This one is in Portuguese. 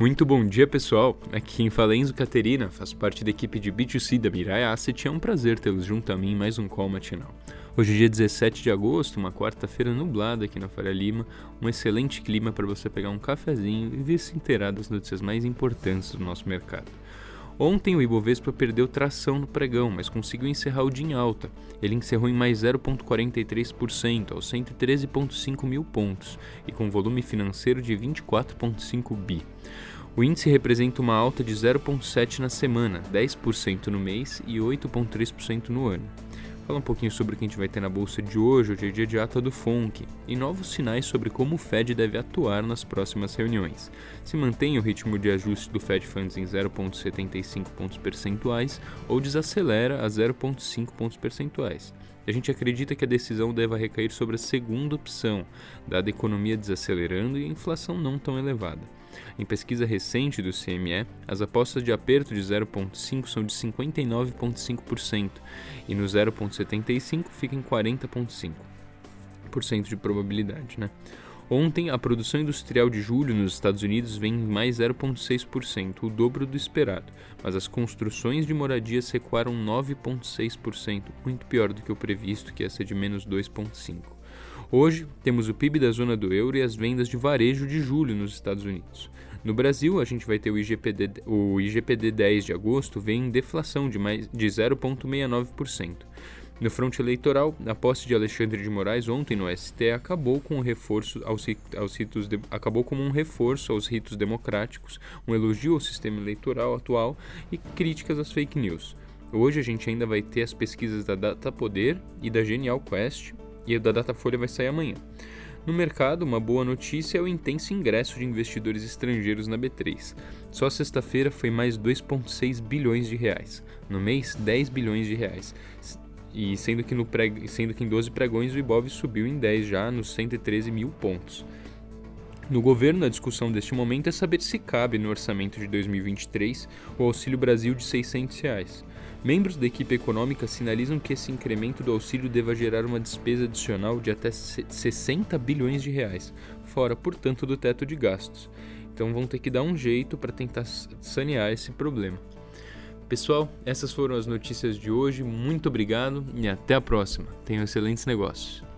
Muito bom dia, pessoal. Aqui quem fala é Caterina, faço parte da equipe de B2C da Mirai Asset e é um prazer tê-los junto a mim em mais um call matinal. Hoje é dia 17 de agosto, uma quarta-feira nublada aqui na Faria Lima, um excelente clima para você pegar um cafezinho e vir se inteirar das notícias mais importantes do nosso mercado. Ontem o Ibovespa perdeu tração no pregão, mas conseguiu encerrar o dia em alta. Ele encerrou em mais 0,43%, aos 113,5 mil pontos, e com volume financeiro de 24,5 bi. O índice representa uma alta de 0,7% na semana, 10% no mês e 8,3% no ano fala um pouquinho sobre o que a gente vai ter na bolsa de hoje, hoje é dia de ata do FONC, e novos sinais sobre como o Fed deve atuar nas próximas reuniões. Se mantém o ritmo de ajuste do Fed Funds em 0,75 pontos percentuais ou desacelera a 0,5 pontos percentuais. A gente acredita que a decisão deva recair sobre a segunda opção, dada a economia desacelerando e a inflação não tão elevada. Em pesquisa recente do CME, as apostas de aperto de 0,5 são de 59,5% e no 0,75 fica em 40,5% de probabilidade. Né? Ontem, a produção industrial de julho nos Estados Unidos vem em mais 0,6%, o dobro do esperado, mas as construções de moradias recuaram 9,6%, muito pior do que o previsto, que ia ser de menos 2,5%. Hoje, temos o PIB da zona do euro e as vendas de varejo de julho nos Estados Unidos. No Brasil, a gente vai ter o IGPD, o IGPD 10 de agosto vem em deflação de, mais, de 0,69%. No fronte eleitoral, a posse de Alexandre de Moraes ontem no ST acabou com o reforço aos, aos ritos de, acabou como um reforço aos ritos democráticos, um elogio ao sistema eleitoral atual e críticas às fake news. Hoje a gente ainda vai ter as pesquisas da Data Poder e da Genial Quest, e o da Datafolha vai sair amanhã. No mercado, uma boa notícia é o intenso ingresso de investidores estrangeiros na B3. Só sexta-feira foi mais 2,6 bilhões de reais. No mês, 10 bilhões de reais. E sendo que, no sendo que em 12 pregões o Ibov subiu em 10 já, nos 113 mil pontos. No governo, a discussão deste momento é saber se cabe no orçamento de 2023 o Auxílio Brasil de 600 reais. Membros da equipe econômica sinalizam que esse incremento do auxílio deva gerar uma despesa adicional de até 60 bilhões de reais, fora, portanto, do teto de gastos. Então vão ter que dar um jeito para tentar sanear esse problema. Pessoal, essas foram as notícias de hoje. Muito obrigado e até a próxima. Tenham excelentes negócios.